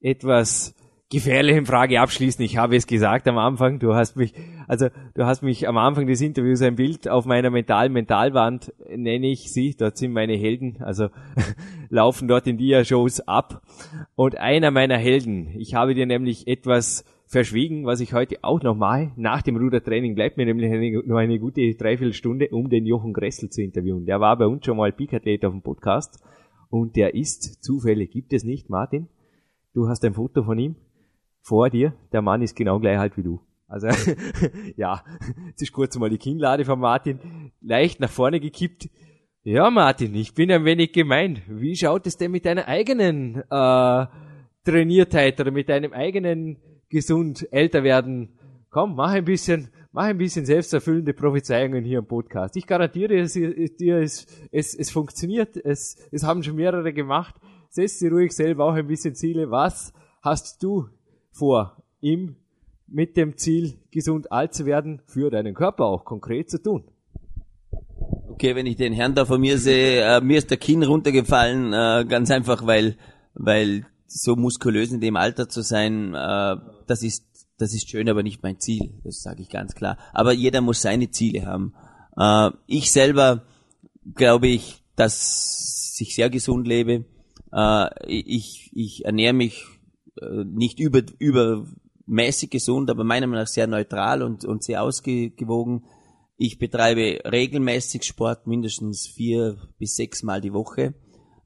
Speaker 3: etwas gefährlichen Frage abschließen. Ich habe es gesagt am Anfang. Du hast mich, also du hast mich am Anfang des Interviews ein Bild auf meiner mentalen Mentalwand, nenne ich sie. Dort sind meine Helden, also laufen dort in Dia-Shows ab. Und einer meiner Helden, ich habe dir nämlich etwas verschwiegen, was ich heute auch noch mache. Nach dem Rudertraining bleibt mir nämlich eine, noch eine gute Dreiviertelstunde, um den Jochen Gressel zu interviewen. Der war bei uns schon mal Peak-Athlet auf dem Podcast und der ist zufällig, gibt es nicht, Martin? Du hast ein Foto von ihm? Vor dir, der Mann ist genau gleich alt wie du. Also ja, jetzt ist kurz mal die Kinnlade von Martin leicht nach vorne gekippt. Ja, Martin, ich bin ein wenig gemein. Wie schaut es denn mit deiner eigenen äh, Trainiertheit oder mit deinem eigenen gesund älter werden? Komm, mach ein bisschen, mach ein bisschen selbsterfüllende Prophezeiungen hier im Podcast. Ich garantiere es, dir, es, es, es funktioniert. Es, es haben schon mehrere gemacht. Setz dir ruhig selber auch ein bisschen Ziele. Was hast du vor, ihm mit dem Ziel, gesund alt zu werden, für deinen Körper auch konkret zu tun.
Speaker 4: Okay, wenn ich den Herrn da von mir sehe, äh, mir ist der Kinn runtergefallen, äh, ganz einfach, weil, weil so muskulös in dem Alter zu sein, äh, das ist, das ist schön, aber nicht mein Ziel. Das sage ich ganz klar. Aber jeder muss seine Ziele haben. Äh, ich selber glaube ich, dass ich sehr gesund lebe. Äh, ich, ich ernähre mich äh, nicht über, übermäßig gesund, aber meiner Meinung nach sehr neutral und, und sehr ausgewogen. Ich betreibe regelmäßig Sport, mindestens vier bis sechs Mal die Woche.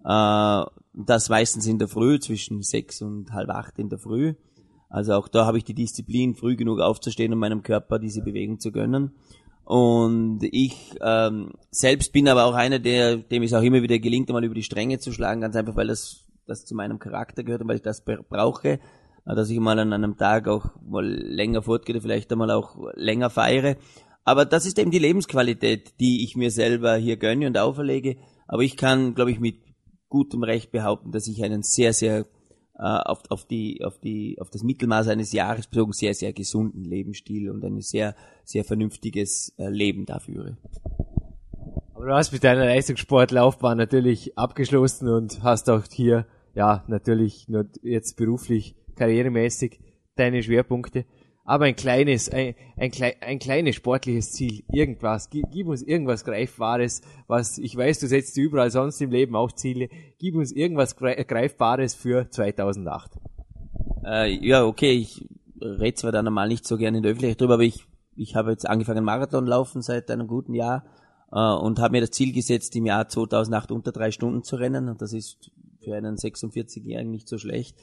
Speaker 4: Äh, das meistens in der Früh, zwischen sechs und halb acht in der Früh. Also auch da habe ich die Disziplin, früh genug aufzustehen, um meinem Körper diese Bewegung zu gönnen. Und ich ähm, selbst bin aber auch einer, der, dem es auch immer wieder gelingt, einmal über die Stränge zu schlagen, ganz einfach, weil das, das zu meinem Charakter gehört und weil ich das brauche, dass ich mal an einem Tag auch mal länger fortgehe, vielleicht einmal auch länger feiere. Aber das ist eben die Lebensqualität, die ich mir selber hier gönne und auferlege. Aber ich kann, glaube ich, mit gutem Recht behaupten, dass ich einen sehr, sehr äh, auf, auf, die, auf, die, auf das Mittelmaß eines Jahres bezogen sehr, sehr gesunden Lebensstil und ein sehr, sehr vernünftiges äh, Leben da führe.
Speaker 3: Aber du hast mit deiner Leistungssportlaufbahn natürlich abgeschlossen und hast auch hier, ja, natürlich nur jetzt beruflich, karrieremäßig deine Schwerpunkte aber ein kleines, ein, ein, ein kleines sportliches Ziel, irgendwas. Gib, gib, uns irgendwas Greifbares, was, ich weiß, du setzt überall sonst im Leben auch Ziele. Gib uns irgendwas Greifbares für 2008.
Speaker 4: Äh, ja, okay, ich rede zwar da normal nicht so gerne in der Öffentlichkeit drüber, aber ich, ich habe jetzt angefangen Marathon laufen seit einem guten Jahr äh, und habe mir das Ziel gesetzt, im Jahr 2008 unter drei Stunden zu rennen und das ist für einen 46-Jährigen nicht so schlecht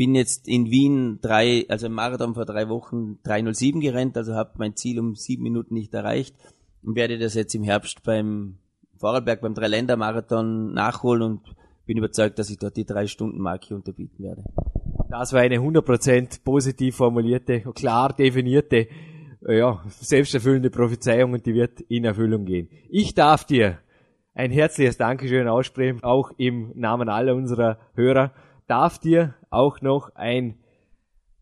Speaker 4: bin jetzt in Wien drei, also im Marathon vor drei Wochen 307 gerannt, also habe mein Ziel um sieben Minuten nicht erreicht und werde das jetzt im Herbst beim Vorarlberg beim Dreiländer-Marathon nachholen und bin überzeugt, dass ich dort die drei Stunden Marke unterbieten werde.
Speaker 3: Das war eine 100% positiv formulierte, klar definierte, äh, ja, selbsterfüllende Prophezeiung und die wird in Erfüllung gehen. Ich darf dir ein herzliches Dankeschön aussprechen, auch im Namen aller unserer Hörer darf dir auch noch ein,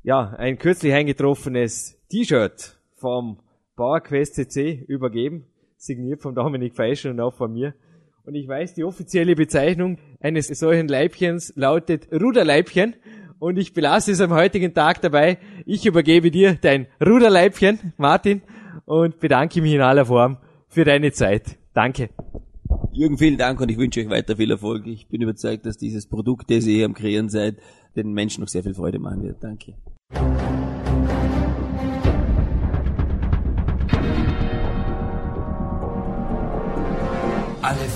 Speaker 3: ja, ein kürzlich eingetroffenes T-Shirt vom PowerQuest CC übergeben, signiert von Dominik Feischl und auch von mir. Und ich weiß, die offizielle Bezeichnung eines solchen Leibchens lautet Ruderleibchen. Und ich belasse es am heutigen Tag dabei. Ich übergebe dir dein Ruderleibchen, Martin, und bedanke mich in aller Form für deine Zeit. Danke.
Speaker 4: Jürgen, vielen Dank und ich wünsche euch weiter viel Erfolg. Ich bin überzeugt, dass dieses Produkt, das ihr hier am Kreieren seid, den Menschen noch sehr viel Freude machen wird. Danke.